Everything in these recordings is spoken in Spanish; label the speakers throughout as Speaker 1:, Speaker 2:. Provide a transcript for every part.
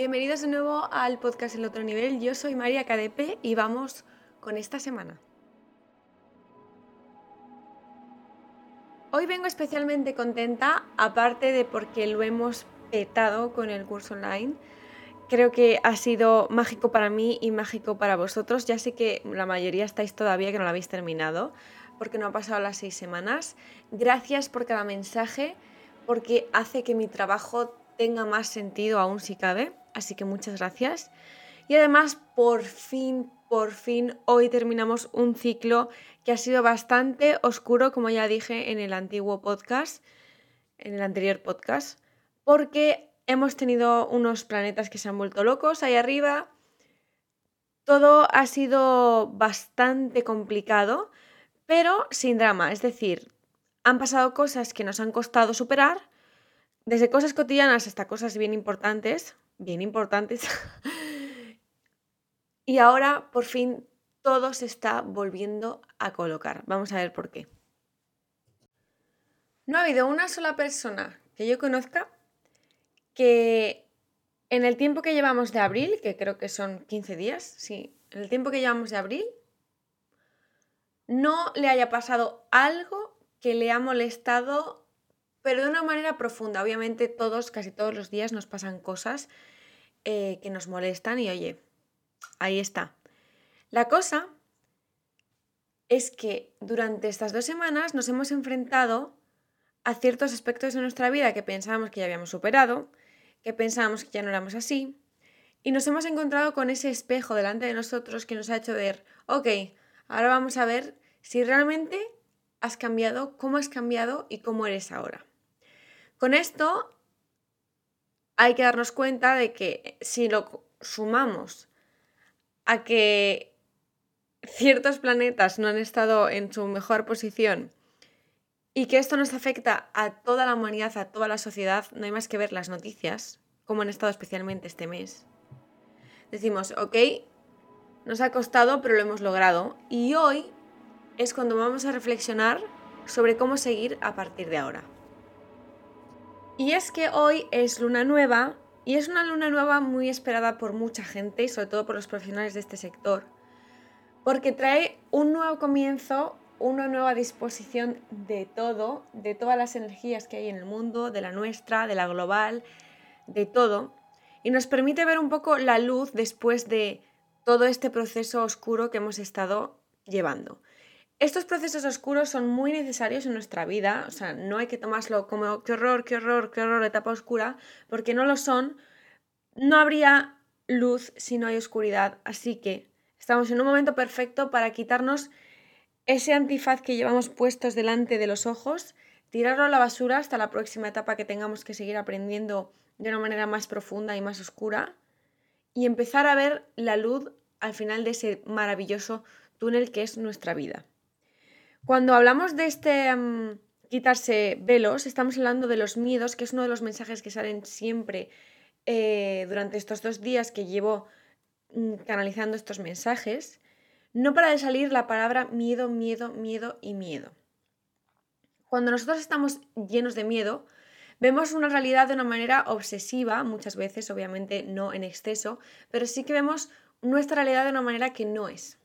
Speaker 1: Bienvenidos de nuevo al podcast El Otro Nivel. Yo soy María KDP y vamos con esta semana. Hoy vengo especialmente contenta, aparte de porque lo hemos petado con el curso online. Creo que ha sido mágico para mí y mágico para vosotros. Ya sé que la mayoría estáis todavía que no lo habéis terminado, porque no ha pasado las seis semanas. Gracias por cada mensaje, porque hace que mi trabajo tenga más sentido aún si cabe así que muchas gracias. Y además, por fin, por fin, hoy terminamos un ciclo que ha sido bastante oscuro, como ya dije en el antiguo podcast, en el anterior podcast, porque hemos tenido unos planetas que se han vuelto locos ahí arriba. Todo ha sido bastante complicado, pero sin drama. Es decir, han pasado cosas que nos han costado superar, desde cosas cotidianas hasta cosas bien importantes, bien importantes. y ahora por fin todo se está volviendo a colocar. Vamos a ver por qué. No ha habido una sola persona que yo conozca que en el tiempo que llevamos de abril, que creo que son 15 días, sí, en el tiempo que llevamos de abril, no le haya pasado algo que le ha molestado, pero de una manera profunda. Obviamente todos, casi todos los días nos pasan cosas eh, que nos molestan y oye, ahí está. La cosa es que durante estas dos semanas nos hemos enfrentado a ciertos aspectos de nuestra vida que pensábamos que ya habíamos superado, que pensábamos que ya no éramos así, y nos hemos encontrado con ese espejo delante de nosotros que nos ha hecho ver, ok, ahora vamos a ver si realmente has cambiado, cómo has cambiado y cómo eres ahora. Con esto hay que darnos cuenta de que si lo sumamos a que ciertos planetas no han estado en su mejor posición y que esto nos afecta a toda la humanidad, a toda la sociedad, no hay más que ver las noticias, como han estado especialmente este mes. Decimos, ok, nos ha costado, pero lo hemos logrado. Y hoy es cuando vamos a reflexionar sobre cómo seguir a partir de ahora. Y es que hoy es luna nueva y es una luna nueva muy esperada por mucha gente y sobre todo por los profesionales de este sector, porque trae un nuevo comienzo, una nueva disposición de todo, de todas las energías que hay en el mundo, de la nuestra, de la global, de todo, y nos permite ver un poco la luz después de todo este proceso oscuro que hemos estado llevando. Estos procesos oscuros son muy necesarios en nuestra vida, o sea, no hay que tomarlo como qué horror, qué horror, qué horror, etapa oscura, porque no lo son. No habría luz si no hay oscuridad, así que estamos en un momento perfecto para quitarnos ese antifaz que llevamos puestos delante de los ojos, tirarlo a la basura hasta la próxima etapa que tengamos que seguir aprendiendo de una manera más profunda y más oscura y empezar a ver la luz al final de ese maravilloso túnel que es nuestra vida. Cuando hablamos de este mm, quitarse velos, estamos hablando de los miedos, que es uno de los mensajes que salen siempre eh, durante estos dos días que llevo mm, canalizando estos mensajes. No para de salir la palabra miedo, miedo, miedo y miedo. Cuando nosotros estamos llenos de miedo, vemos una realidad de una manera obsesiva, muchas veces, obviamente no en exceso, pero sí que vemos nuestra realidad de una manera que no es.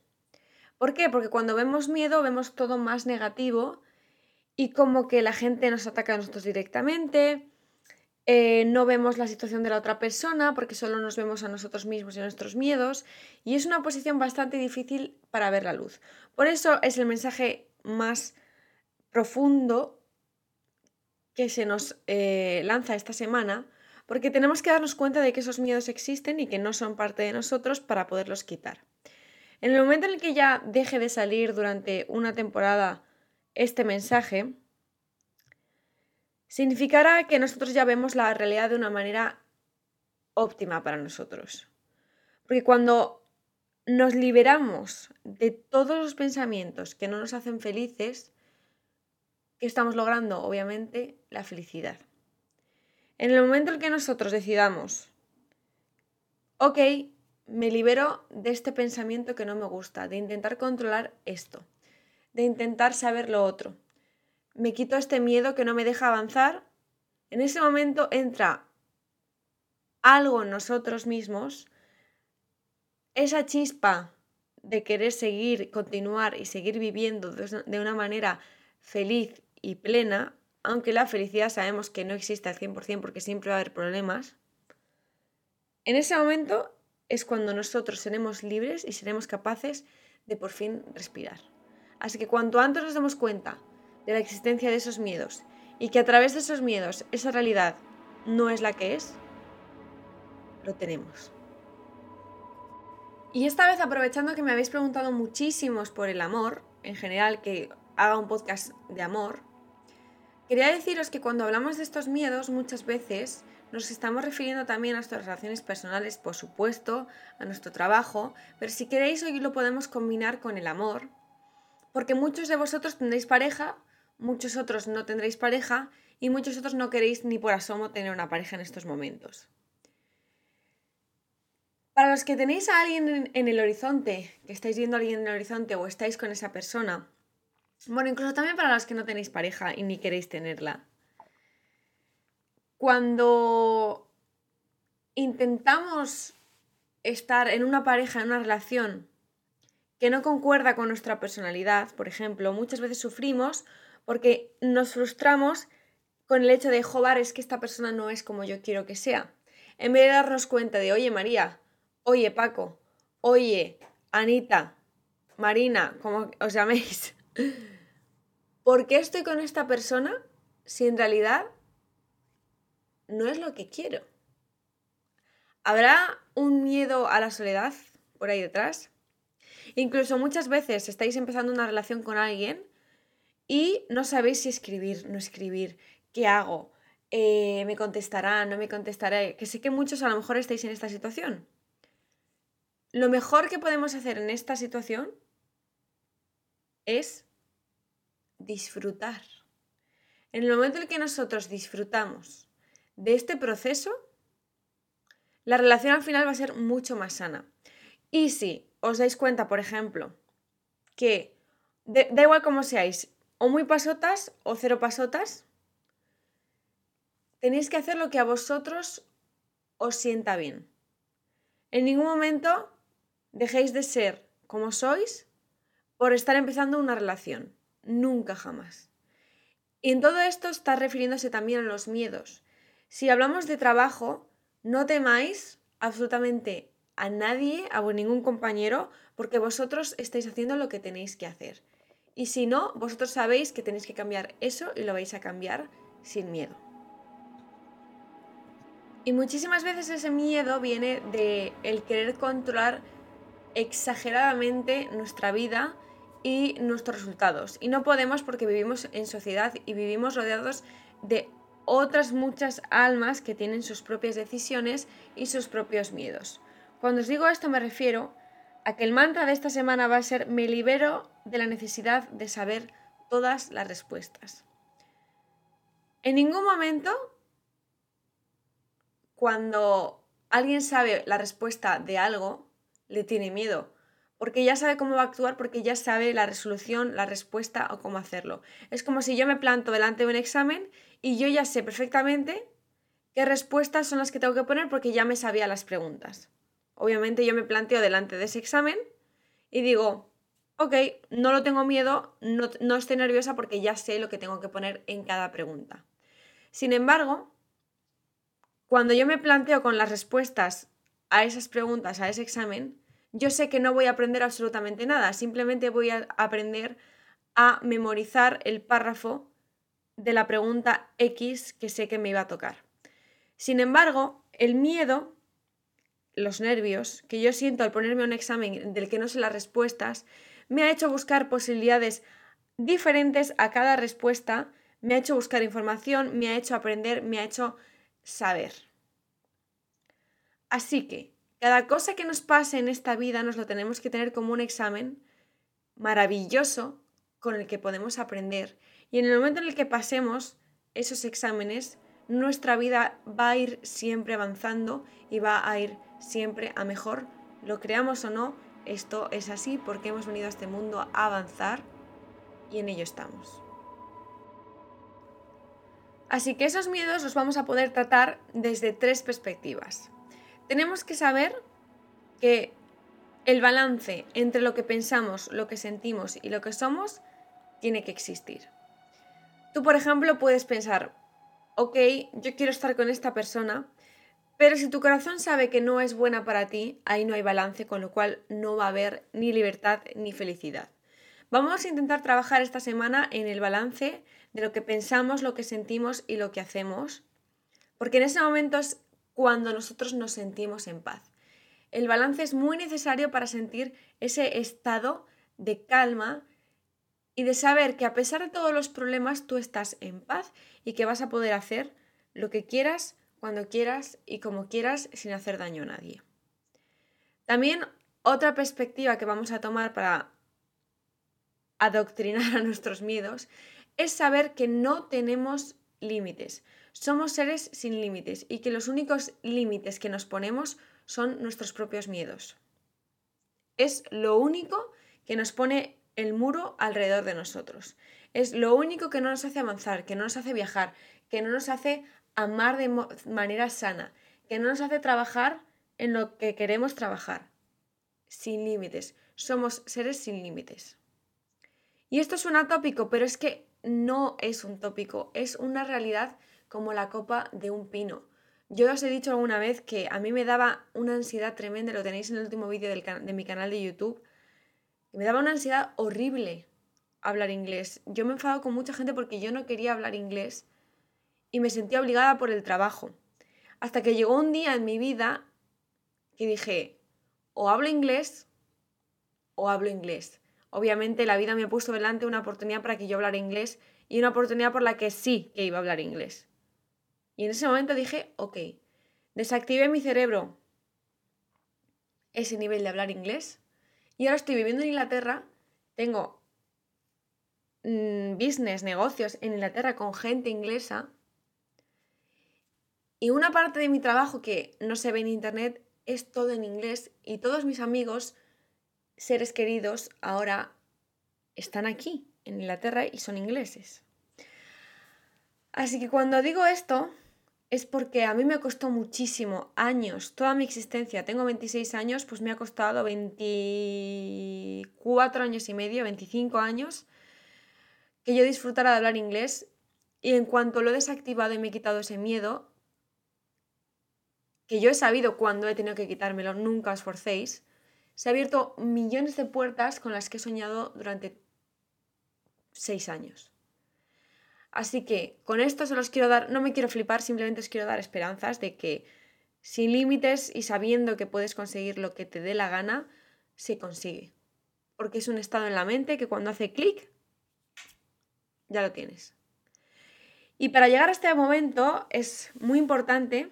Speaker 1: ¿Por qué? Porque cuando vemos miedo vemos todo más negativo y como que la gente nos ataca a nosotros directamente, eh, no vemos la situación de la otra persona porque solo nos vemos a nosotros mismos y a nuestros miedos y es una posición bastante difícil para ver la luz. Por eso es el mensaje más profundo que se nos eh, lanza esta semana porque tenemos que darnos cuenta de que esos miedos existen y que no son parte de nosotros para poderlos quitar. En el momento en el que ya deje de salir durante una temporada este mensaje, significará que nosotros ya vemos la realidad de una manera óptima para nosotros. Porque cuando nos liberamos de todos los pensamientos que no nos hacen felices, ¿qué estamos logrando? Obviamente la felicidad. En el momento en que nosotros decidamos, ok, me libero de este pensamiento que no me gusta, de intentar controlar esto, de intentar saber lo otro. Me quito este miedo que no me deja avanzar. En ese momento entra algo en nosotros mismos, esa chispa de querer seguir, continuar y seguir viviendo de una manera feliz y plena, aunque la felicidad sabemos que no existe al 100% porque siempre va a haber problemas, en ese momento es cuando nosotros seremos libres y seremos capaces de por fin respirar. Así que cuanto antes nos demos cuenta de la existencia de esos miedos y que a través de esos miedos esa realidad no es la que es, lo tenemos. Y esta vez aprovechando que me habéis preguntado muchísimos por el amor, en general que haga un podcast de amor, quería deciros que cuando hablamos de estos miedos muchas veces nos estamos refiriendo también a nuestras relaciones personales, por supuesto, a nuestro trabajo, pero si queréis hoy lo podemos combinar con el amor, porque muchos de vosotros tendréis pareja, muchos otros no tendréis pareja y muchos otros no queréis ni por asomo tener una pareja en estos momentos. Para los que tenéis a alguien en el horizonte, que estáis viendo a alguien en el horizonte o estáis con esa persona, bueno, incluso también para los que no tenéis pareja y ni queréis tenerla, cuando intentamos estar en una pareja, en una relación que no concuerda con nuestra personalidad, por ejemplo, muchas veces sufrimos porque nos frustramos con el hecho de, joder, es que esta persona no es como yo quiero que sea. En vez de darnos cuenta de, oye María, oye Paco, oye Anita, Marina, como os llaméis, ¿por qué estoy con esta persona si en realidad no es lo que quiero. ¿Habrá un miedo a la soledad por ahí detrás? Incluso muchas veces estáis empezando una relación con alguien y no sabéis si escribir, no escribir, qué hago, eh, me contestará, no me contestará, que sé que muchos a lo mejor estáis en esta situación. Lo mejor que podemos hacer en esta situación es disfrutar. En el momento en que nosotros disfrutamos de este proceso, la relación al final va a ser mucho más sana. Y si os dais cuenta, por ejemplo, que da igual cómo seáis, o muy pasotas o cero pasotas, tenéis que hacer lo que a vosotros os sienta bien. En ningún momento dejéis de ser como sois por estar empezando una relación. Nunca jamás. Y en todo esto está refiriéndose también a los miedos. Si hablamos de trabajo, no temáis absolutamente a nadie, a ningún compañero, porque vosotros estáis haciendo lo que tenéis que hacer. Y si no, vosotros sabéis que tenéis que cambiar eso y lo vais a cambiar sin miedo. Y muchísimas veces ese miedo viene de el querer controlar exageradamente nuestra vida y nuestros resultados. Y no podemos porque vivimos en sociedad y vivimos rodeados de otras muchas almas que tienen sus propias decisiones y sus propios miedos. Cuando os digo esto me refiero a que el mantra de esta semana va a ser me libero de la necesidad de saber todas las respuestas. En ningún momento, cuando alguien sabe la respuesta de algo, le tiene miedo porque ya sabe cómo va a actuar, porque ya sabe la resolución, la respuesta o cómo hacerlo. Es como si yo me planto delante de un examen y yo ya sé perfectamente qué respuestas son las que tengo que poner porque ya me sabía las preguntas. Obviamente yo me planteo delante de ese examen y digo, ok, no lo tengo miedo, no, no estoy nerviosa porque ya sé lo que tengo que poner en cada pregunta. Sin embargo, cuando yo me planteo con las respuestas a esas preguntas, a ese examen, yo sé que no voy a aprender absolutamente nada, simplemente voy a aprender a memorizar el párrafo de la pregunta X que sé que me iba a tocar. Sin embargo, el miedo, los nervios que yo siento al ponerme un examen del que no sé las respuestas, me ha hecho buscar posibilidades diferentes a cada respuesta, me ha hecho buscar información, me ha hecho aprender, me ha hecho saber. Así que cada cosa que nos pase en esta vida nos lo tenemos que tener como un examen maravilloso con el que podemos aprender. Y en el momento en el que pasemos esos exámenes, nuestra vida va a ir siempre avanzando y va a ir siempre a mejor. Lo creamos o no, esto es así porque hemos venido a este mundo a avanzar y en ello estamos. Así que esos miedos los vamos a poder tratar desde tres perspectivas. Tenemos que saber que el balance entre lo que pensamos, lo que sentimos y lo que somos tiene que existir. Tú, por ejemplo, puedes pensar, ok, yo quiero estar con esta persona, pero si tu corazón sabe que no es buena para ti, ahí no hay balance, con lo cual no va a haber ni libertad ni felicidad. Vamos a intentar trabajar esta semana en el balance de lo que pensamos, lo que sentimos y lo que hacemos, porque en ese momento es cuando nosotros nos sentimos en paz. El balance es muy necesario para sentir ese estado de calma y de saber que a pesar de todos los problemas tú estás en paz y que vas a poder hacer lo que quieras, cuando quieras y como quieras sin hacer daño a nadie. También otra perspectiva que vamos a tomar para adoctrinar a nuestros miedos es saber que no tenemos límites. Somos seres sin límites y que los únicos límites que nos ponemos son nuestros propios miedos. Es lo único que nos pone el muro alrededor de nosotros. Es lo único que no nos hace avanzar, que no nos hace viajar, que no nos hace amar de manera sana, que no nos hace trabajar en lo que queremos trabajar. Sin límites. Somos seres sin límites. Y esto suena tópico, pero es que no es un tópico, es una realidad como la copa de un pino. Yo os he dicho alguna vez que a mí me daba una ansiedad tremenda, lo tenéis en el último vídeo de mi canal de YouTube, me daba una ansiedad horrible hablar inglés. Yo me enfado con mucha gente porque yo no quería hablar inglés y me sentía obligada por el trabajo. Hasta que llegó un día en mi vida que dije, o hablo inglés o hablo inglés. Obviamente la vida me puso delante una oportunidad para que yo hablara inglés y una oportunidad por la que sí que iba a hablar inglés. Y en ese momento dije, ok, desactivé mi cerebro ese nivel de hablar inglés y ahora estoy viviendo en Inglaterra, tengo mm, business, negocios en Inglaterra con gente inglesa y una parte de mi trabajo que no se ve en internet es todo en inglés y todos mis amigos, seres queridos, ahora están aquí en Inglaterra y son ingleses. Así que cuando digo esto, es porque a mí me costó muchísimo, años, toda mi existencia, tengo 26 años, pues me ha costado 24 años y medio, 25 años, que yo disfrutara de hablar inglés y en cuanto lo he desactivado y me he quitado ese miedo, que yo he sabido cuando he tenido que quitármelo, nunca os forcéis, se ha abierto millones de puertas con las que he soñado durante 6 años. Así que con esto se los quiero dar, no me quiero flipar, simplemente os quiero dar esperanzas de que sin límites y sabiendo que puedes conseguir lo que te dé la gana, se consigue. Porque es un estado en la mente que cuando hace clic, ya lo tienes. Y para llegar a este momento es muy importante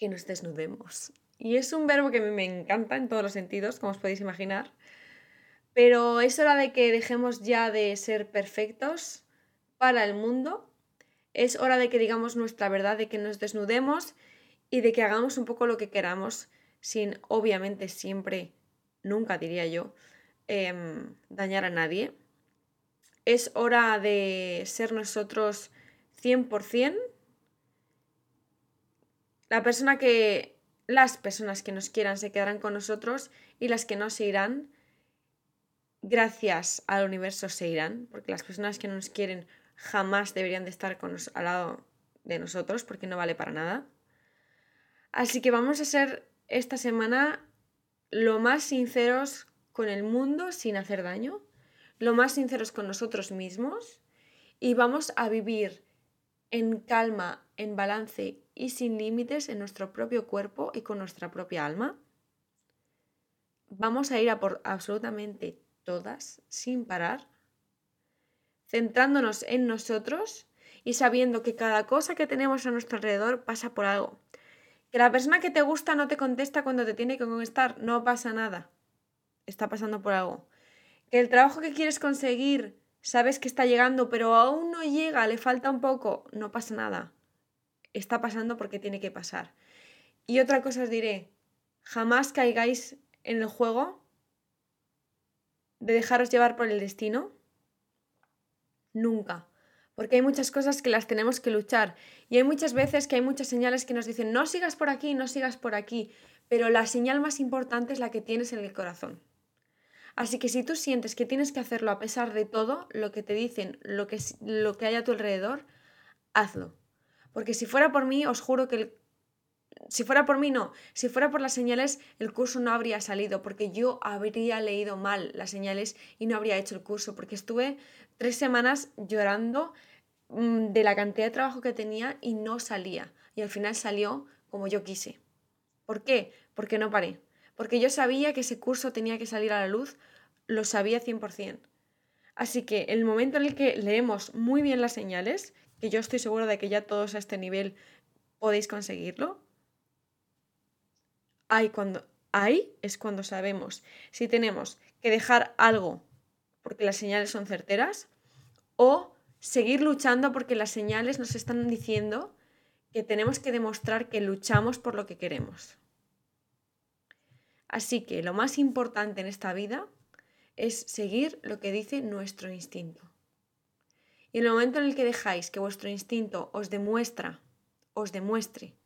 Speaker 1: que nos desnudemos. Y es un verbo que me encanta en todos los sentidos, como os podéis imaginar. Pero es hora de que dejemos ya de ser perfectos para el mundo. Es hora de que digamos nuestra verdad, de que nos desnudemos y de que hagamos un poco lo que queramos, sin obviamente siempre, nunca diría yo, em, dañar a nadie. Es hora de ser nosotros 100%. La persona que, las personas que nos quieran se quedarán con nosotros y las que no se irán, gracias al universo se irán, porque las personas que no nos quieren jamás deberían de estar con al lado de nosotros porque no vale para nada. Así que vamos a ser esta semana lo más sinceros con el mundo sin hacer daño, lo más sinceros con nosotros mismos y vamos a vivir en calma, en balance y sin límites en nuestro propio cuerpo y con nuestra propia alma. Vamos a ir a por absolutamente todas sin parar centrándonos en nosotros y sabiendo que cada cosa que tenemos a nuestro alrededor pasa por algo. Que la persona que te gusta no te contesta cuando te tiene que contestar, no pasa nada. Está pasando por algo. Que el trabajo que quieres conseguir sabes que está llegando, pero aún no llega, le falta un poco, no pasa nada. Está pasando porque tiene que pasar. Y otra cosa os diré, jamás caigáis en el juego de dejaros llevar por el destino Nunca. Porque hay muchas cosas que las tenemos que luchar. Y hay muchas veces que hay muchas señales que nos dicen, no sigas por aquí, no sigas por aquí. Pero la señal más importante es la que tienes en el corazón. Así que si tú sientes que tienes que hacerlo a pesar de todo lo que te dicen, lo que, lo que hay a tu alrededor, hazlo. Porque si fuera por mí, os juro que el si fuera por mí, no. Si fuera por las señales, el curso no habría salido, porque yo habría leído mal las señales y no habría hecho el curso, porque estuve tres semanas llorando mm, de la cantidad de trabajo que tenía y no salía. Y al final salió como yo quise. ¿Por qué? Porque no paré. Porque yo sabía que ese curso tenía que salir a la luz, lo sabía 100%. Así que el momento en el que leemos muy bien las señales, que yo estoy seguro de que ya todos a este nivel podéis conseguirlo, ahí, cuando, ahí es cuando sabemos si tenemos que dejar algo porque las señales son certeras o seguir luchando porque las señales nos están diciendo que tenemos que demostrar que luchamos por lo que queremos. Así que lo más importante en esta vida es seguir lo que dice nuestro instinto. Y en el momento en el que dejáis que vuestro instinto os demuestra, os demuestre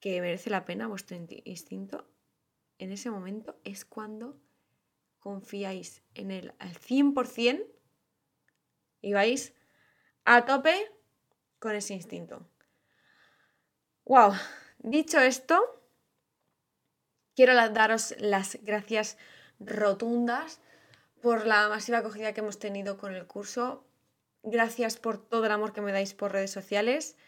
Speaker 1: que merece la pena vuestro instinto, en ese momento es cuando confiáis en él al 100% y vais a tope con ese instinto. ¡Wow! Dicho esto, quiero daros las gracias rotundas por la masiva acogida que hemos tenido con el curso. Gracias por todo el amor que me dais por redes sociales.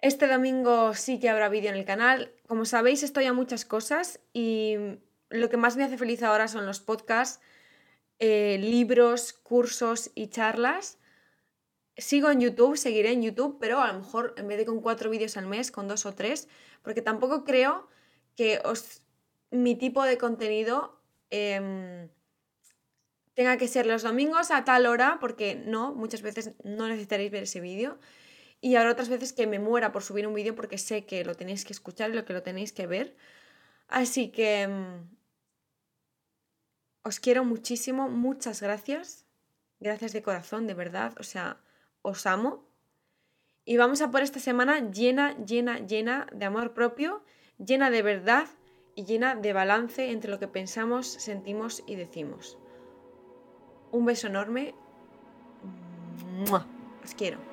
Speaker 1: Este domingo sí que habrá vídeo en el canal. Como sabéis, estoy a muchas cosas y lo que más me hace feliz ahora son los podcasts, eh, libros, cursos y charlas. Sigo en YouTube, seguiré en YouTube, pero a lo mejor en vez de con cuatro vídeos al mes, con dos o tres, porque tampoco creo que os, mi tipo de contenido em, tenga que ser los domingos a tal hora, porque no, muchas veces no necesitaréis ver ese vídeo. Y habrá otras veces que me muera por subir un vídeo porque sé que lo tenéis que escuchar y lo que lo tenéis que ver. Así que mm, os quiero muchísimo, muchas gracias. Gracias de corazón, de verdad. O sea, os amo. Y vamos a por esta semana llena, llena, llena de amor propio, llena de verdad y llena de balance entre lo que pensamos, sentimos y decimos. Un beso enorme. Os quiero.